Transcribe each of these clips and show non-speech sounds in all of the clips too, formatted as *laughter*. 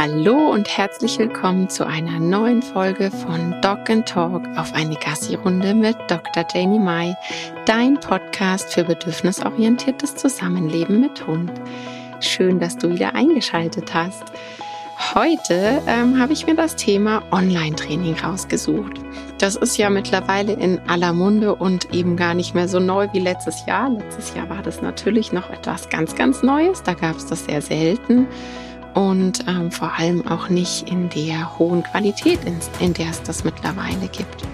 Hallo und herzlich willkommen zu einer neuen Folge von Dog and Talk auf eine Gassi-Runde mit Dr. Janie Mai, dein Podcast für bedürfnisorientiertes Zusammenleben mit Hund. Schön, dass du wieder eingeschaltet hast. Heute ähm, habe ich mir das Thema Online-Training rausgesucht. Das ist ja mittlerweile in aller Munde und eben gar nicht mehr so neu wie letztes Jahr. Letztes Jahr war das natürlich noch etwas ganz, ganz Neues. Da gab es das sehr selten und ähm, vor allem auch nicht in der hohen Qualität, in, in der es das mittlerweile gibt.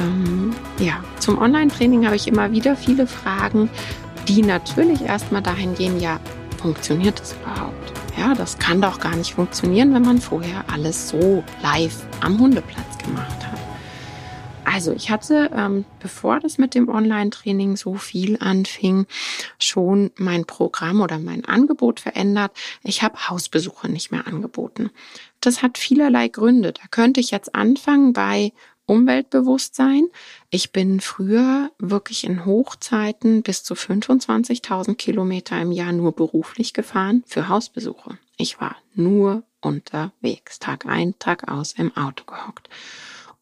Ähm, ja, zum Online-Training habe ich immer wieder viele Fragen, die natürlich erstmal dahin gehen, ja, funktioniert das überhaupt? Ja, das kann doch gar nicht funktionieren, wenn man vorher alles so live am Hundeplatz gemacht hat. Also ich hatte, ähm, bevor das mit dem Online-Training so viel anfing, schon mein Programm oder mein Angebot verändert. Ich habe Hausbesuche nicht mehr angeboten. Das hat vielerlei Gründe. Da könnte ich jetzt anfangen bei Umweltbewusstsein. Ich bin früher wirklich in Hochzeiten bis zu 25.000 Kilometer im Jahr nur beruflich gefahren für Hausbesuche. Ich war nur unterwegs, Tag ein, Tag aus im Auto gehockt.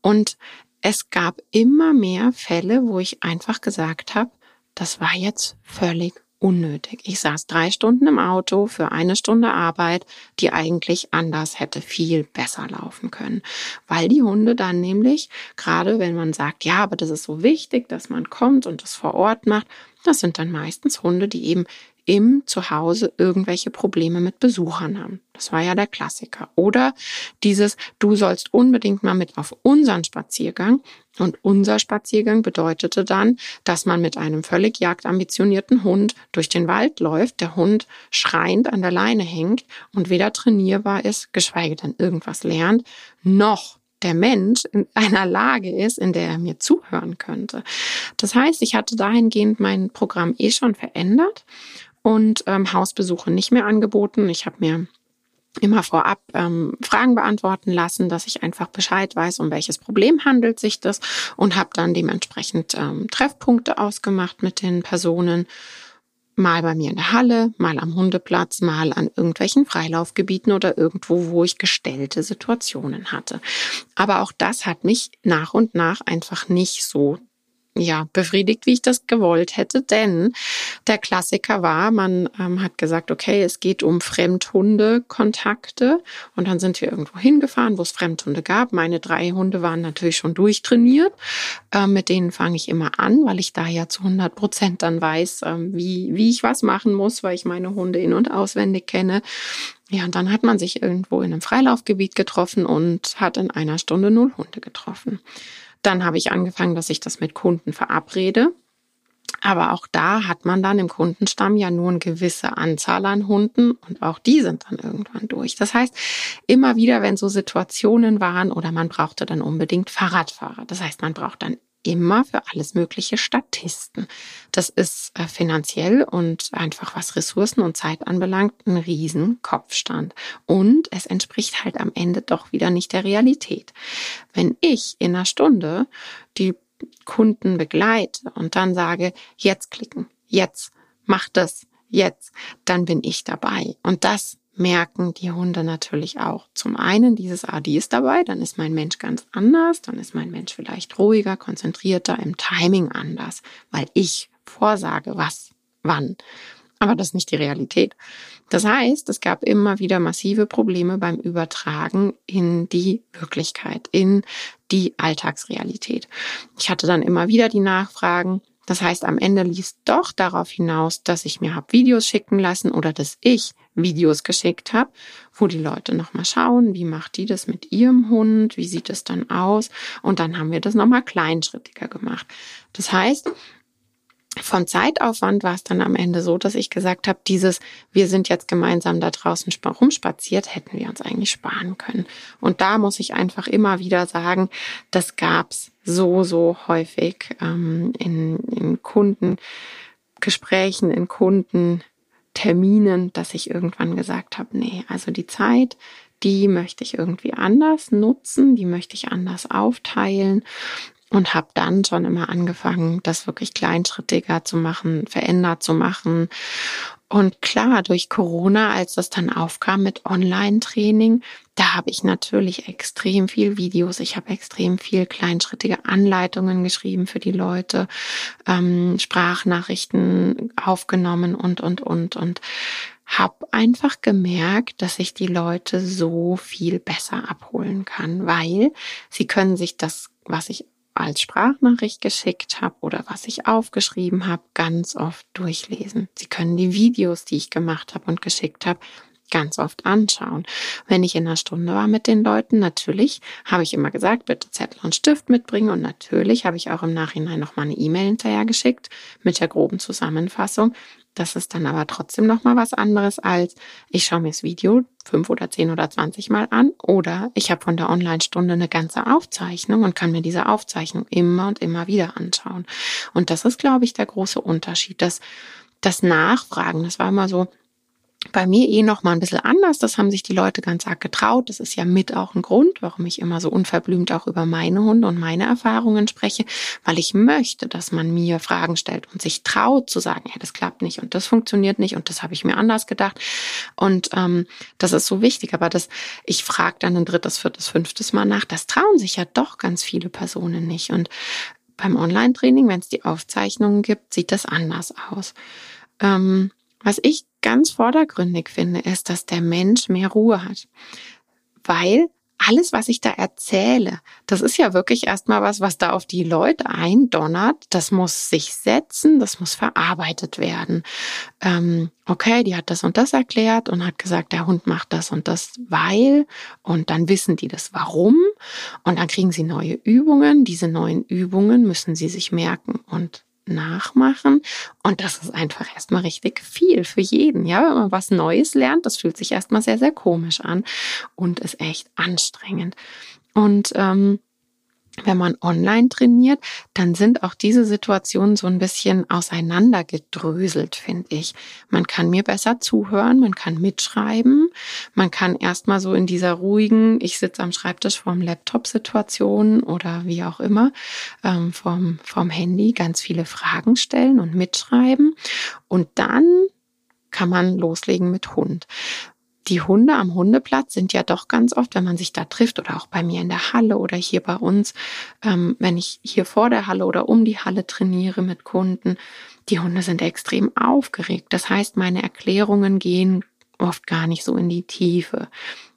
Und es gab immer mehr Fälle, wo ich einfach gesagt habe, das war jetzt völlig unnötig. Ich saß drei Stunden im Auto für eine Stunde Arbeit, die eigentlich anders hätte viel besser laufen können. Weil die Hunde dann nämlich, gerade wenn man sagt, ja, aber das ist so wichtig, dass man kommt und das vor Ort macht, das sind dann meistens Hunde, die eben im Zuhause irgendwelche Probleme mit Besuchern haben. Das war ja der Klassiker. Oder dieses, du sollst unbedingt mal mit auf unseren Spaziergang. Und unser Spaziergang bedeutete dann, dass man mit einem völlig jagdambitionierten Hund durch den Wald läuft, der Hund schreiend an der Leine hängt und weder trainierbar ist, geschweige denn irgendwas lernt, noch der Mensch in einer Lage ist, in der er mir zuhören könnte. Das heißt, ich hatte dahingehend mein Programm eh schon verändert und ähm, Hausbesuche nicht mehr angeboten. Ich habe mir immer vorab ähm, Fragen beantworten lassen, dass ich einfach Bescheid weiß, um welches Problem handelt sich das und habe dann dementsprechend ähm, Treffpunkte ausgemacht mit den Personen. Mal bei mir in der Halle, mal am Hundeplatz, mal an irgendwelchen Freilaufgebieten oder irgendwo, wo ich gestellte Situationen hatte. Aber auch das hat mich nach und nach einfach nicht so ja, befriedigt, wie ich das gewollt hätte, denn der Klassiker war, man ähm, hat gesagt, okay, es geht um Fremdhunde-Kontakte und dann sind wir irgendwo hingefahren, wo es Fremdhunde gab. Meine drei Hunde waren natürlich schon durchtrainiert, ähm, mit denen fange ich immer an, weil ich da ja zu 100 Prozent dann weiß, ähm, wie, wie ich was machen muss, weil ich meine Hunde in- und auswendig kenne. Ja, und dann hat man sich irgendwo in einem Freilaufgebiet getroffen und hat in einer Stunde null Hunde getroffen. Dann habe ich angefangen, dass ich das mit Kunden verabrede. Aber auch da hat man dann im Kundenstamm ja nur eine gewisse Anzahl an Hunden und auch die sind dann irgendwann durch. Das heißt, immer wieder, wenn so Situationen waren oder man brauchte dann unbedingt Fahrradfahrer. Das heißt, man braucht dann immer für alles mögliche Statisten. Das ist äh, finanziell und einfach was Ressourcen und Zeit anbelangt ein riesen Kopfstand. Und es entspricht halt am Ende doch wieder nicht der Realität. Wenn ich in einer Stunde die Kunden begleite und dann sage, jetzt klicken, jetzt, mach das, jetzt, dann bin ich dabei. Und das merken die Hunde natürlich auch. Zum einen dieses AD ist dabei, dann ist mein Mensch ganz anders, dann ist mein Mensch vielleicht ruhiger, konzentrierter, im Timing anders, weil ich vorsage, was, wann. Aber das ist nicht die Realität. Das heißt, es gab immer wieder massive Probleme beim Übertragen in die Wirklichkeit, in die Alltagsrealität. Ich hatte dann immer wieder die Nachfragen, das heißt, am Ende lief es doch darauf hinaus, dass ich mir habe Videos schicken lassen oder dass ich Videos geschickt habe, wo die Leute nochmal schauen, wie macht die das mit ihrem Hund, wie sieht es dann aus. Und dann haben wir das nochmal kleinschrittiger gemacht. Das heißt, von Zeitaufwand war es dann am Ende so, dass ich gesagt habe, dieses, wir sind jetzt gemeinsam da draußen rumspaziert, hätten wir uns eigentlich sparen können. Und da muss ich einfach immer wieder sagen, das gab's so, so häufig ähm, in, in Kundengesprächen, in Kundenterminen, dass ich irgendwann gesagt habe, nee, also die Zeit, die möchte ich irgendwie anders nutzen, die möchte ich anders aufteilen und habe dann schon immer angefangen, das wirklich kleinschrittiger zu machen, verändert zu machen. Und klar, durch Corona, als das dann aufkam mit Online-Training, da habe ich natürlich extrem viel Videos, ich habe extrem viel kleinschrittige Anleitungen geschrieben für die Leute, ähm, Sprachnachrichten aufgenommen und, und, und, und habe einfach gemerkt, dass ich die Leute so viel besser abholen kann, weil sie können sich das, was ich als Sprachnachricht geschickt habe oder was ich aufgeschrieben habe, ganz oft durchlesen. Sie können die Videos, die ich gemacht habe und geschickt habe, ganz oft anschauen. Wenn ich in einer Stunde war mit den Leuten, natürlich habe ich immer gesagt, bitte Zettel und Stift mitbringen und natürlich habe ich auch im Nachhinein noch mal eine E-Mail hinterher geschickt mit der groben Zusammenfassung. Das ist dann aber trotzdem noch mal was anderes als ich schaue mir das Video fünf oder zehn oder zwanzig Mal an oder ich habe von der Online-Stunde eine ganze Aufzeichnung und kann mir diese Aufzeichnung immer und immer wieder anschauen. Und das ist, glaube ich, der große Unterschied. Das, das Nachfragen, das war immer so, bei mir eh noch mal ein bisschen anders. Das haben sich die Leute ganz arg getraut. Das ist ja mit auch ein Grund, warum ich immer so unverblümt auch über meine Hunde und meine Erfahrungen spreche, weil ich möchte, dass man mir Fragen stellt und sich traut zu sagen, ja, das klappt nicht und das funktioniert nicht und das habe ich mir anders gedacht. Und ähm, das ist so wichtig. Aber das, ich frage dann ein drittes, viertes, fünftes Mal nach. Das trauen sich ja doch ganz viele Personen nicht. Und beim Online-Training, wenn es die Aufzeichnungen gibt, sieht das anders aus. Ähm, was ich ganz vordergründig finde, ist, dass der Mensch mehr Ruhe hat. Weil alles, was ich da erzähle, das ist ja wirklich erstmal was, was da auf die Leute eindonnert. Das muss sich setzen, das muss verarbeitet werden. Ähm, okay, die hat das und das erklärt und hat gesagt, der Hund macht das und das, weil. Und dann wissen die das warum. Und dann kriegen sie neue Übungen. Diese neuen Übungen müssen sie sich merken. Und nachmachen. Und das ist einfach erstmal richtig viel für jeden. Ja, wenn man was Neues lernt, das fühlt sich erstmal sehr, sehr komisch an und ist echt anstrengend. Und ähm, wenn man online trainiert, dann sind auch diese Situationen so ein bisschen auseinandergedröselt, finde ich. Man kann mir besser zuhören, man kann mitschreiben, man kann erstmal so in dieser ruhigen, ich sitze am Schreibtisch vorm Laptop-Situation oder wie auch immer, ähm, vom, vom Handy ganz viele Fragen stellen und mitschreiben. Und dann kann man loslegen mit Hund die Hunde am Hundeplatz sind ja doch ganz oft, wenn man sich da trifft oder auch bei mir in der Halle oder hier bei uns, ähm, wenn ich hier vor der Halle oder um die Halle trainiere mit Kunden, die Hunde sind extrem aufgeregt. Das heißt, meine Erklärungen gehen oft gar nicht so in die Tiefe.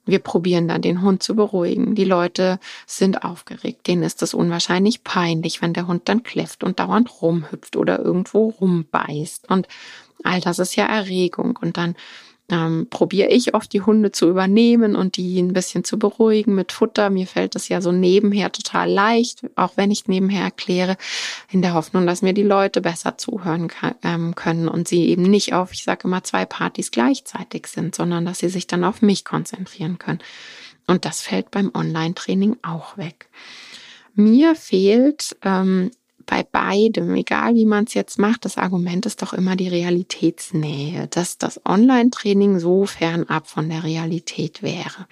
Wir probieren dann den Hund zu beruhigen. Die Leute sind aufgeregt. Denen ist es unwahrscheinlich peinlich, wenn der Hund dann kläfft und dauernd rumhüpft oder irgendwo rumbeißt. Und all das ist ja Erregung. Und dann ähm, probiere ich oft die Hunde zu übernehmen und die ein bisschen zu beruhigen mit Futter. Mir fällt das ja so nebenher total leicht, auch wenn ich nebenher erkläre, in der Hoffnung, dass mir die Leute besser zuhören kann, ähm, können und sie eben nicht auf, ich sage immer, zwei Partys gleichzeitig sind, sondern dass sie sich dann auf mich konzentrieren können. Und das fällt beim Online-Training auch weg. Mir fehlt ähm, bei beidem, egal wie man es jetzt macht, das Argument ist doch immer die Realitätsnähe, dass das Online-Training so fernab von der Realität wäre.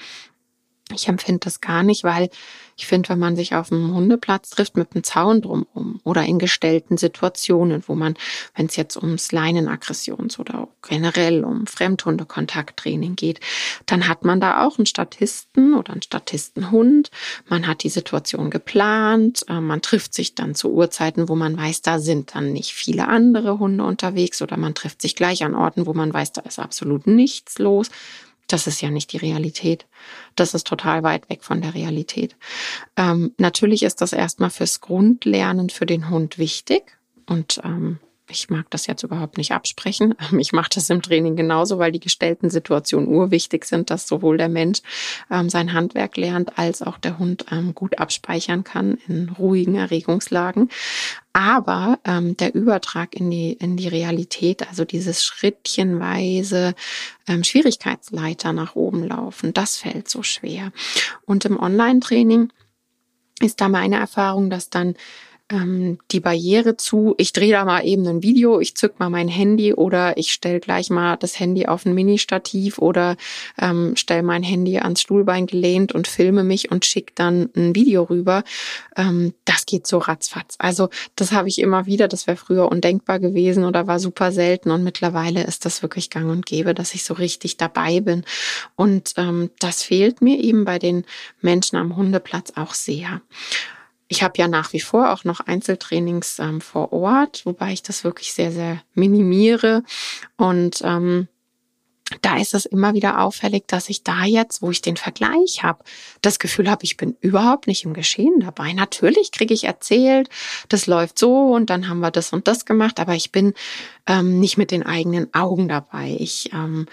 Ich empfinde das gar nicht, weil ich finde, wenn man sich auf einem Hundeplatz trifft mit einem Zaun drumherum oder in gestellten Situationen, wo man, wenn es jetzt ums Leinenaggressions- oder generell um Fremdhundekontakttraining geht, dann hat man da auch einen Statisten oder einen Statistenhund. Man hat die Situation geplant, äh, man trifft sich dann zu Uhrzeiten, wo man weiß, da sind dann nicht viele andere Hunde unterwegs oder man trifft sich gleich an Orten, wo man weiß, da ist absolut nichts los. Das ist ja nicht die Realität. Das ist total weit weg von der Realität. Ähm, natürlich ist das erstmal fürs Grundlernen für den Hund wichtig. Und ähm, ich mag das jetzt überhaupt nicht absprechen. *laughs* Ich mache das im Training genauso, weil die gestellten Situationen urwichtig sind, dass sowohl der Mensch ähm, sein Handwerk lernt, als auch der Hund ähm, gut abspeichern kann in ruhigen Erregungslagen. Aber ähm, der Übertrag in die, in die Realität, also dieses schrittchenweise ähm, Schwierigkeitsleiter nach oben laufen, das fällt so schwer. Und im Online-Training ist da meine Erfahrung, dass dann ähm, die Barriere zu, ich drehe da mal eben ein Video, ich zück mal mein Handy oder ich stelle gleich mal das Handy auf ein Mini-Stativ oder ähm, stelle mein Handy ans Stuhlbein gelehnt und filme mich und schicke dann ein Video rüber. Ähm, das geht so ratzfatz. Also das habe ich immer wieder, das wäre früher undenkbar gewesen oder war super selten und mittlerweile ist das wirklich gang und gäbe, dass ich so richtig dabei bin. Und ähm, das fehlt mir eben bei den Menschen am Hundeplatz auch sehr. Ich habe ja nach wie vor auch noch Einzeltrainings ähm, vor Ort, wobei ich das wirklich sehr, sehr minimiere. Und ähm, da ist es immer wieder auffällig, dass ich da jetzt, wo ich den Vergleich habe, das Gefühl habe, ich bin überhaupt nicht im Geschehen dabei. Natürlich kriege ich erzählt, das läuft so und dann haben wir das und das gemacht, aber ich bin ähm, nicht mit den eigenen Augen dabei. Ich ähm,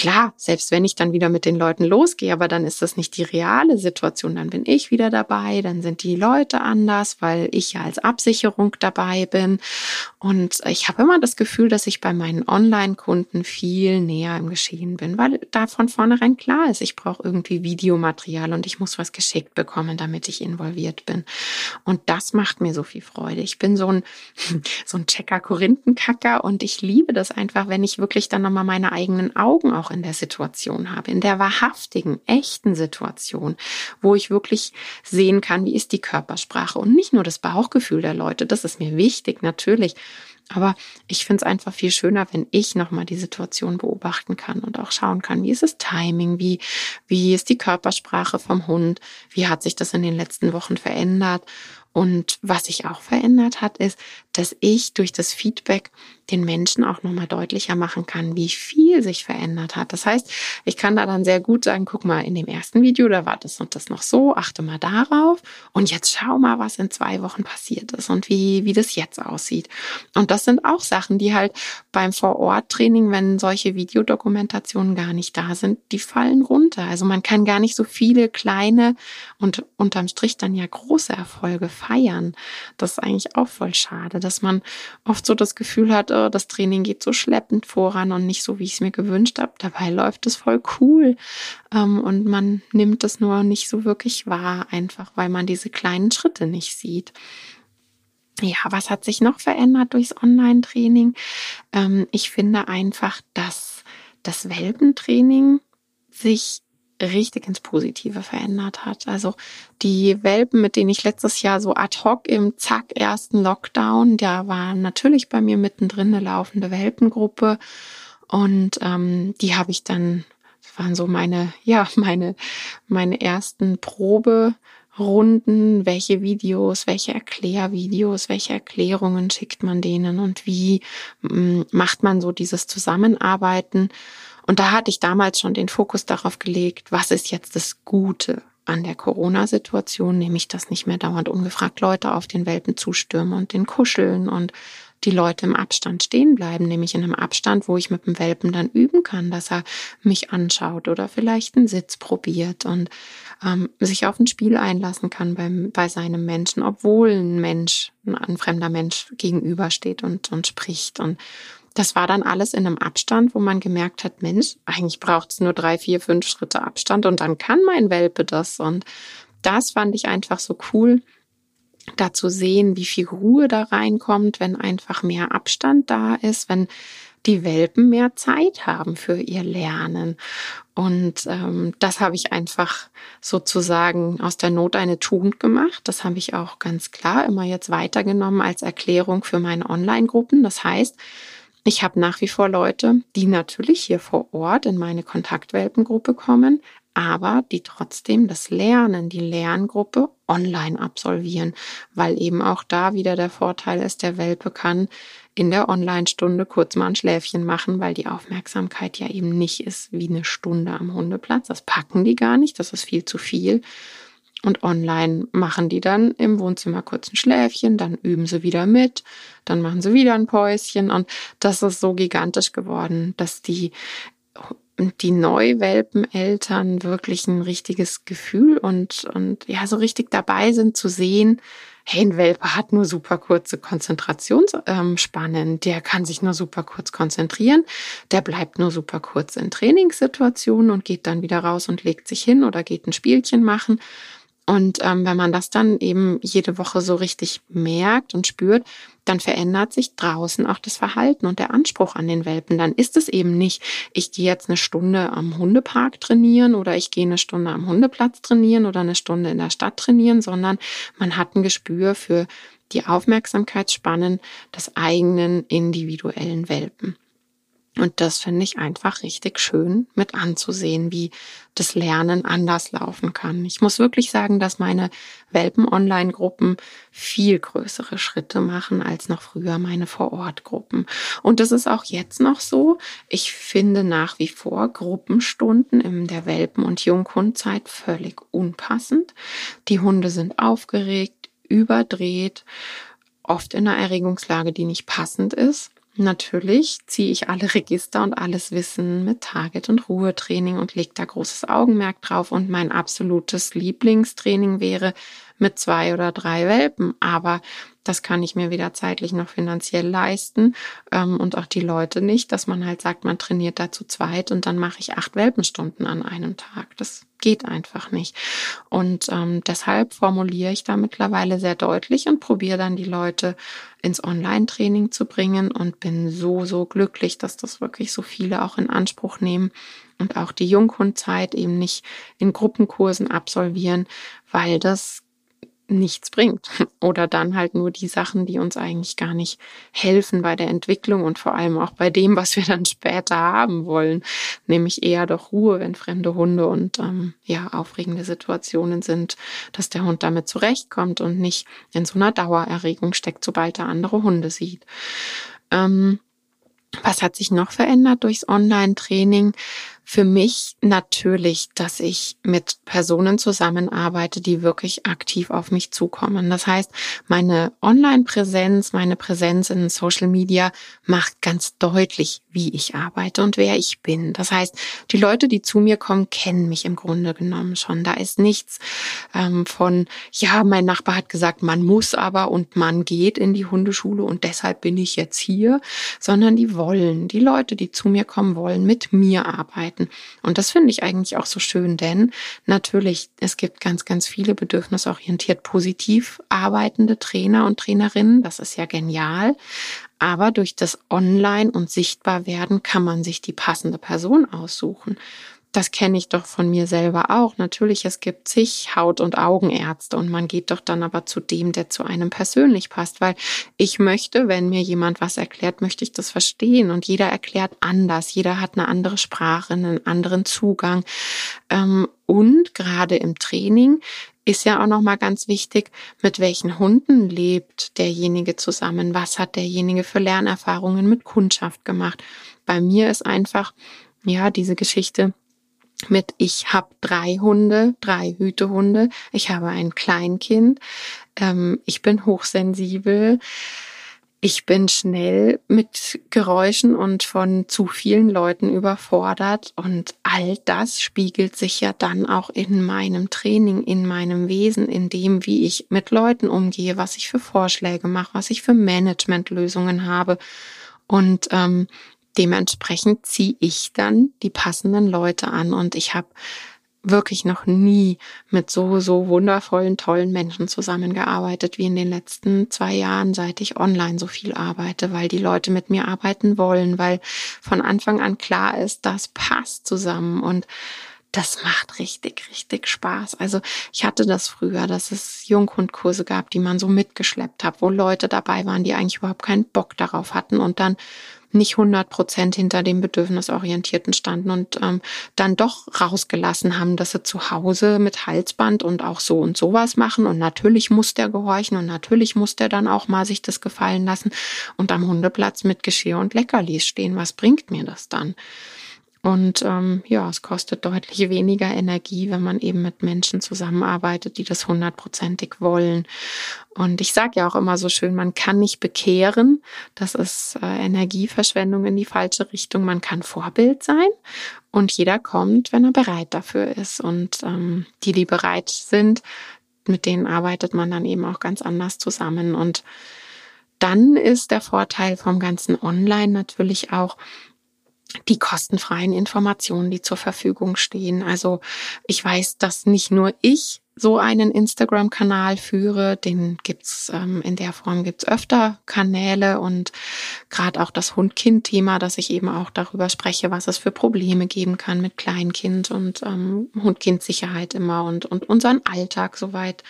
Klar, selbst wenn ich dann wieder mit den Leuten losgehe, aber dann ist das nicht die reale Situation, dann bin ich wieder dabei, dann sind die Leute anders, weil ich ja als Absicherung dabei bin. Und ich habe immer das Gefühl, dass ich bei meinen Online-Kunden viel näher im Geschehen bin, weil da von vornherein klar ist, ich brauche irgendwie Videomaterial und ich muss was geschickt bekommen, damit ich involviert bin. Und das macht mir so viel Freude. Ich bin so ein, *laughs* so ein Checker-Korinthenkacker und ich liebe das einfach, wenn ich wirklich dann nochmal meine eigenen Augen auch in der Situation habe, in der wahrhaftigen, echten Situation, wo ich wirklich sehen kann, wie ist die Körpersprache und nicht nur das Bauchgefühl der Leute. Das ist mir wichtig, natürlich. Aber ich finde es einfach viel schöner, wenn ich nochmal die Situation beobachten kann und auch schauen kann, wie ist das Timing, wie, wie ist die Körpersprache vom Hund, wie hat sich das in den letzten Wochen verändert. Und was sich auch verändert hat, ist, dass ich durch das Feedback den Menschen auch nochmal deutlicher machen kann, wie viel sich verändert hat. Das heißt, ich kann da dann sehr gut sagen, guck mal, in dem ersten Video, da war das und das noch so, achte mal darauf und jetzt schau mal, was in zwei Wochen passiert ist und wie, wie das jetzt aussieht. Und das sind auch Sachen, die halt beim Vor-Ort-Training, wenn solche Videodokumentationen gar nicht da sind, die fallen runter. Also man kann gar nicht so viele kleine und unterm Strich dann ja große Erfolge feiern. Das ist eigentlich auch voll schade, dass man oft so das Gefühl hat, oh, das Training geht so schleppend voran und nicht so, wie ich es mir gewünscht habe. Dabei läuft es voll cool. Ähm, und man nimmt es nur nicht so wirklich wahr, einfach weil man diese kleinen Schritte nicht sieht. Ja, was hat sich noch verändert durchs Online-Training? Ähm, ich finde einfach, dass das Welpentraining sich richtig ins Positive verändert hat. Also die Welpen, mit denen ich letztes Jahr so ad hoc im Zack ersten Lockdown, da war natürlich bei mir mittendrin eine laufende Welpengruppe und ähm, die habe ich dann, waren so meine, *laughs* ja, meine, meine ersten Proberunden, welche Videos, welche Erklärvideos, welche Erklärungen schickt man denen und wie mm, macht man so dieses Zusammenarbeiten. Und da hatte ich damals schon den Fokus darauf gelegt, was ist jetzt das Gute an der Corona-Situation, nämlich dass nicht mehr dauernd ungefragt Leute auf den Welpen zustürmen und den kuscheln und die Leute im Abstand stehen bleiben, nämlich in einem Abstand, wo ich mit dem Welpen dann üben kann, dass er mich anschaut oder vielleicht einen Sitz probiert und ähm, sich auf ein Spiel einlassen kann beim, bei seinem Menschen, obwohl ein Mensch, ein fremder Mensch gegenübersteht und, und spricht. Und das war dann alles in einem Abstand, wo man gemerkt hat, Mensch, eigentlich braucht es nur drei, vier, fünf Schritte Abstand und dann kann mein Welpe das. Und das fand ich einfach so cool, da zu sehen, wie viel Ruhe da reinkommt, wenn einfach mehr Abstand da ist, wenn die Welpen mehr Zeit haben für ihr Lernen. Und ähm, das habe ich einfach sozusagen aus der Not eine Tugend gemacht. Das habe ich auch ganz klar immer jetzt weitergenommen als Erklärung für meine Online-Gruppen. Das heißt, ich habe nach wie vor Leute, die natürlich hier vor Ort in meine Kontaktwelpengruppe kommen, aber die trotzdem das Lernen, die Lerngruppe online absolvieren, weil eben auch da wieder der Vorteil ist, der Welpe kann in der Online-Stunde kurz mal ein Schläfchen machen, weil die Aufmerksamkeit ja eben nicht ist wie eine Stunde am Hundeplatz. Das packen die gar nicht, das ist viel zu viel. Und online machen die dann im Wohnzimmer kurz ein Schläfchen, dann üben sie wieder mit, dann machen sie wieder ein Päuschen. Und das ist so gigantisch geworden, dass die, die Neuwelpeneltern wirklich ein richtiges Gefühl und, und ja, so richtig dabei sind zu sehen, hey, ein Welpe hat nur super kurze Konzentrationsspannen, der kann sich nur super kurz konzentrieren, der bleibt nur super kurz in Trainingssituationen und geht dann wieder raus und legt sich hin oder geht ein Spielchen machen. Und ähm, wenn man das dann eben jede Woche so richtig merkt und spürt, dann verändert sich draußen auch das Verhalten und der Anspruch an den Welpen. Dann ist es eben nicht, ich gehe jetzt eine Stunde am Hundepark trainieren oder ich gehe eine Stunde am Hundeplatz trainieren oder eine Stunde in der Stadt trainieren, sondern man hat ein Gespür für die Aufmerksamkeitsspannen des eigenen individuellen Welpen. Und das finde ich einfach richtig schön mit anzusehen, wie das Lernen anders laufen kann. Ich muss wirklich sagen, dass meine Welpen-Online-Gruppen viel größere Schritte machen als noch früher meine Vor-Ort-Gruppen. Und das ist auch jetzt noch so. Ich finde nach wie vor Gruppenstunden in der Welpen- und Junghundzeit völlig unpassend. Die Hunde sind aufgeregt, überdreht, oft in einer Erregungslage, die nicht passend ist. Natürlich ziehe ich alle Register und alles Wissen mit Target und Ruhetraining und lege da großes Augenmerk drauf. Und mein absolutes Lieblingstraining wäre mit zwei oder drei Welpen. Aber das kann ich mir weder zeitlich noch finanziell leisten ähm, und auch die Leute nicht, dass man halt sagt, man trainiert da zu zweit und dann mache ich acht Welpenstunden an einem Tag. Das geht einfach nicht. Und ähm, deshalb formuliere ich da mittlerweile sehr deutlich und probiere dann die Leute ins Online-Training zu bringen und bin so, so glücklich, dass das wirklich so viele auch in Anspruch nehmen und auch die Junghundzeit eben nicht in Gruppenkursen absolvieren, weil das nichts bringt. *laughs* Oder dann halt nur die Sachen, die uns eigentlich gar nicht helfen bei der Entwicklung und vor allem auch bei dem, was wir dann später haben wollen. Nämlich eher doch Ruhe, wenn fremde Hunde und ähm, ja, aufregende Situationen sind, dass der Hund damit zurechtkommt und nicht in so einer Dauererregung steckt, sobald er andere Hunde sieht. Ähm, was hat sich noch verändert durchs Online-Training? Für mich natürlich, dass ich mit Personen zusammenarbeite, die wirklich aktiv auf mich zukommen. Das heißt, meine Online-Präsenz, meine Präsenz in Social Media macht ganz deutlich, wie ich arbeite und wer ich bin. Das heißt, die Leute, die zu mir kommen, kennen mich im Grunde genommen schon. Da ist nichts ähm, von, ja, mein Nachbar hat gesagt, man muss aber und man geht in die Hundeschule und deshalb bin ich jetzt hier, sondern die wollen, die Leute, die zu mir kommen wollen, mit mir arbeiten arbeiten. Und das finde ich eigentlich auch so schön, denn natürlich, es gibt ganz, ganz viele bedürfnisorientiert positiv arbeitende Trainer und Trainerinnen. Das ist ja genial. Aber durch das Online- und Sichtbarwerden kann man sich die passende Person aussuchen das kenne ich doch von mir selber auch. Natürlich, es gibt sich Haut- und Augenärzte und man geht doch dann aber zu dem, der zu einem persönlich passt, weil ich möchte, wenn mir jemand was erklärt, möchte ich das verstehen und jeder erklärt anders. Jeder hat eine andere Sprache, einen anderen Zugang. Ähm, und gerade im Training ist ja auch nochmal ganz wichtig, mit welchen Hunden lebt derjenige zusammen? Was hat derjenige für Lernerfahrungen mit Kundschaft gemacht? Bei mir ist einfach, ja, diese Geschichte, mit ich habe drei Hunde, drei Hütehunde, ich habe ein Kleinkind, ähm, ich bin hochsensibel, ich bin schnell mit Geräuschen und von zu vielen Leuten überfordert und all das spiegelt sich ja dann auch in meinem Training, in meinem Wesen, in dem, wie ich mit Leuten umgehe, was ich für Vorschläge mache, was ich für Managementlösungen habe. Und ähm, dementsprechend ziehe ich dann die passenden Leute an und ich habe wirklich noch nie mit so, so wundervollen, tollen Menschen zusammengearbeitet wie in den letzten zwei Jahren, seit ich online so viel arbeite, weil die Leute mit mir arbeiten wollen, weil von Anfang an klar ist, das passt zusammen und das macht richtig, richtig Spaß. Also ich hatte das früher, dass es Junghundkurse gab, die man so mitgeschleppt hat, wo Leute dabei waren, die eigentlich überhaupt keinen Bock darauf hatten und dann nicht 100 Prozent hinter dem Bedürfnisorientierten standen und ähm, dann doch rausgelassen haben, dass sie zu Hause mit Halsband und auch so und sowas machen. Und natürlich muss der gehorchen und natürlich muss der dann auch mal sich das gefallen lassen und am Hundeplatz mit Geschirr und Leckerlis stehen. Was bringt mir das dann? Und ähm, ja, es kostet deutlich weniger Energie, wenn man eben mit Menschen zusammenarbeitet, die das hundertprozentig wollen. Und ich sage ja auch immer so schön, man kann nicht bekehren. Das ist äh, Energieverschwendung in die falsche Richtung. Man kann Vorbild sein und jeder kommt, wenn er bereit dafür ist. Und ähm, die, die bereit sind, mit denen arbeitet man dann eben auch ganz anders zusammen. Und dann ist der Vorteil vom ganzen Online natürlich auch, die kostenfreien Informationen, die zur Verfügung stehen. Also ich weiß, dass nicht nur ich so einen Instagram-Kanal führe. Den gibt's ähm, in der Form gibt's öfter Kanäle und gerade auch das Hund-Kind-Thema, dass ich eben auch darüber spreche, was es für Probleme geben kann mit Kleinkind und ähm, Hund-Kind-Sicherheit immer und, und unseren Alltag soweit,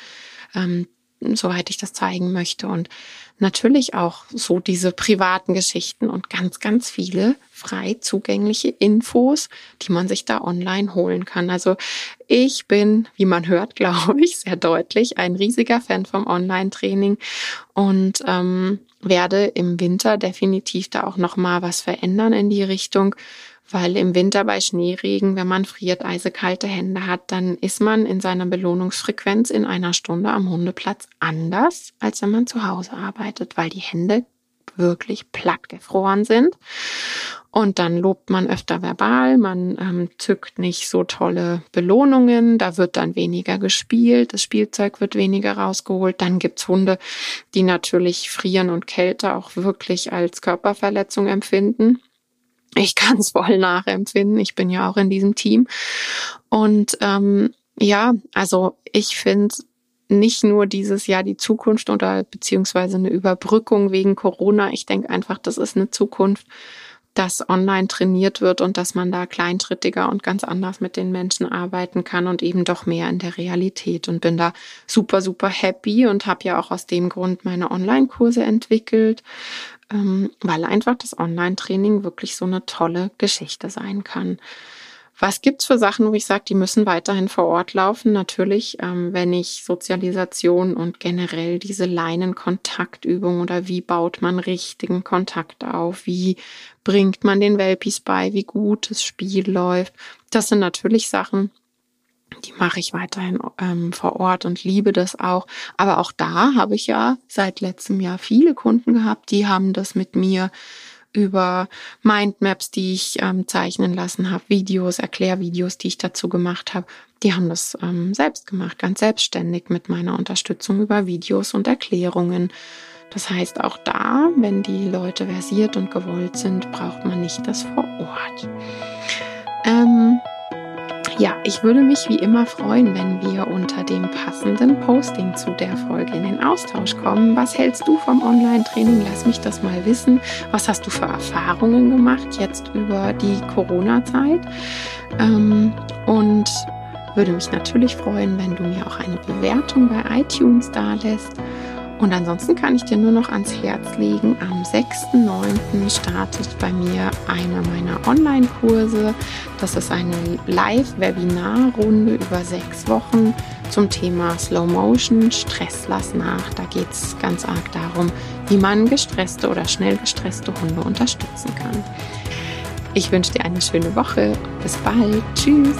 ähm, soweit ich das zeigen möchte. Und natürlich auch so diese privaten Geschichten und ganz, ganz viele frei zugängliche Infos, die man sich da online holen kann. Also ich bin, wie man hört, *laughs* glaube ich, sehr deutlich ein riesiger Fan vom Online-Training und ähm, werde im Winter definitiv da auch noch mal was verändern in die Richtung weil im Winter bei Schneeregen, wenn man friert, eisekalte Hände hat, dann ist man in seiner Belohnungsfrequenz in einer Stunde am Hundeplatz anders, als wenn man zu Hause arbeitet, weil die Hände wirklich platt gefroren sind. Und dann lobt man öfter verbal, man ähm, zückt nicht so tolle Belohnungen, da wird dann weniger gespielt, das Spielzeug wird weniger rausgeholt. Dann gibt's Hunde, die natürlich Frieren und Kälte auch wirklich als Körperverletzung empfinden. Ich kann es *laughs* voll nachempfinden. Ich bin ja auch in diesem Team. Und ähm, ja, also ich finde nicht nur dieses Jahr die Zukunft oder beziehungsweise eine Überbrückung wegen Corona. Ich denke einfach, das ist eine Zukunft, dass online trainiert wird und dass man da kleintrittiger und ganz anders mit den Menschen arbeiten kann und eben doch mehr in der Realität und bin da super, super happy und habe ja auch aus dem Grund meine Online-Kurse entwickelt ähm, weil einfach das Online-Training wirklich so eine tolle Geschichte sein kann. Was gibt's für Sachen, wo ich sage, die müssen weiterhin vor Ort laufen? Natürlich, ähm, wenn ich Sozialisation und generell diese Leinenkontaktübung oder wie baut man richtigen Kontakt auf, wie bringt man den Welpis bei, wie gut das Spiel läuft. Das sind natürlich Sachen, die mache ich weiterhin ähm, vor Ort und liebe das auch. Aber auch da habe ich ja seit letztem Jahr viele Kunden gehabt, die haben das mit mir über Mindmaps, die ich ähm, zeichnen lassen habe, Videos, Erklärvideos, die ich dazu gemacht habe. Die haben das ähm, selbst gemacht, ganz selbstständig mit meiner Unterstützung über Videos und Erklärungen. Das heißt, auch da, wenn die Leute versiert und gewollt sind, braucht man nicht das vor Ort. Ähm, ja, ich würde mich wie immer freuen, wenn wir unter dem passenden Posting zu der Folge in den Austausch kommen. Was hältst du vom Online-Training? Lass mich das mal wissen. Was hast du für Erfahrungen gemacht jetzt über die Corona-Zeit? Ähm, und würde mich natürlich freuen, wenn du mir auch eine Bewertung bei iTunes da lässt. Und ansonsten kann ich dir nur noch ans Herz legen, am 6.9. startet bei mir einer meiner Online-Kurse. Das ist eine Live-Webinar-Runde über sechs Wochen zum Thema Slow Motion, Stress lass nach. Da geht es ganz arg darum, wie man gestresste oder schnell gestresste Hunde unterstützen kann. Ich wünsche dir eine schöne Woche. Bis bald. Tschüss.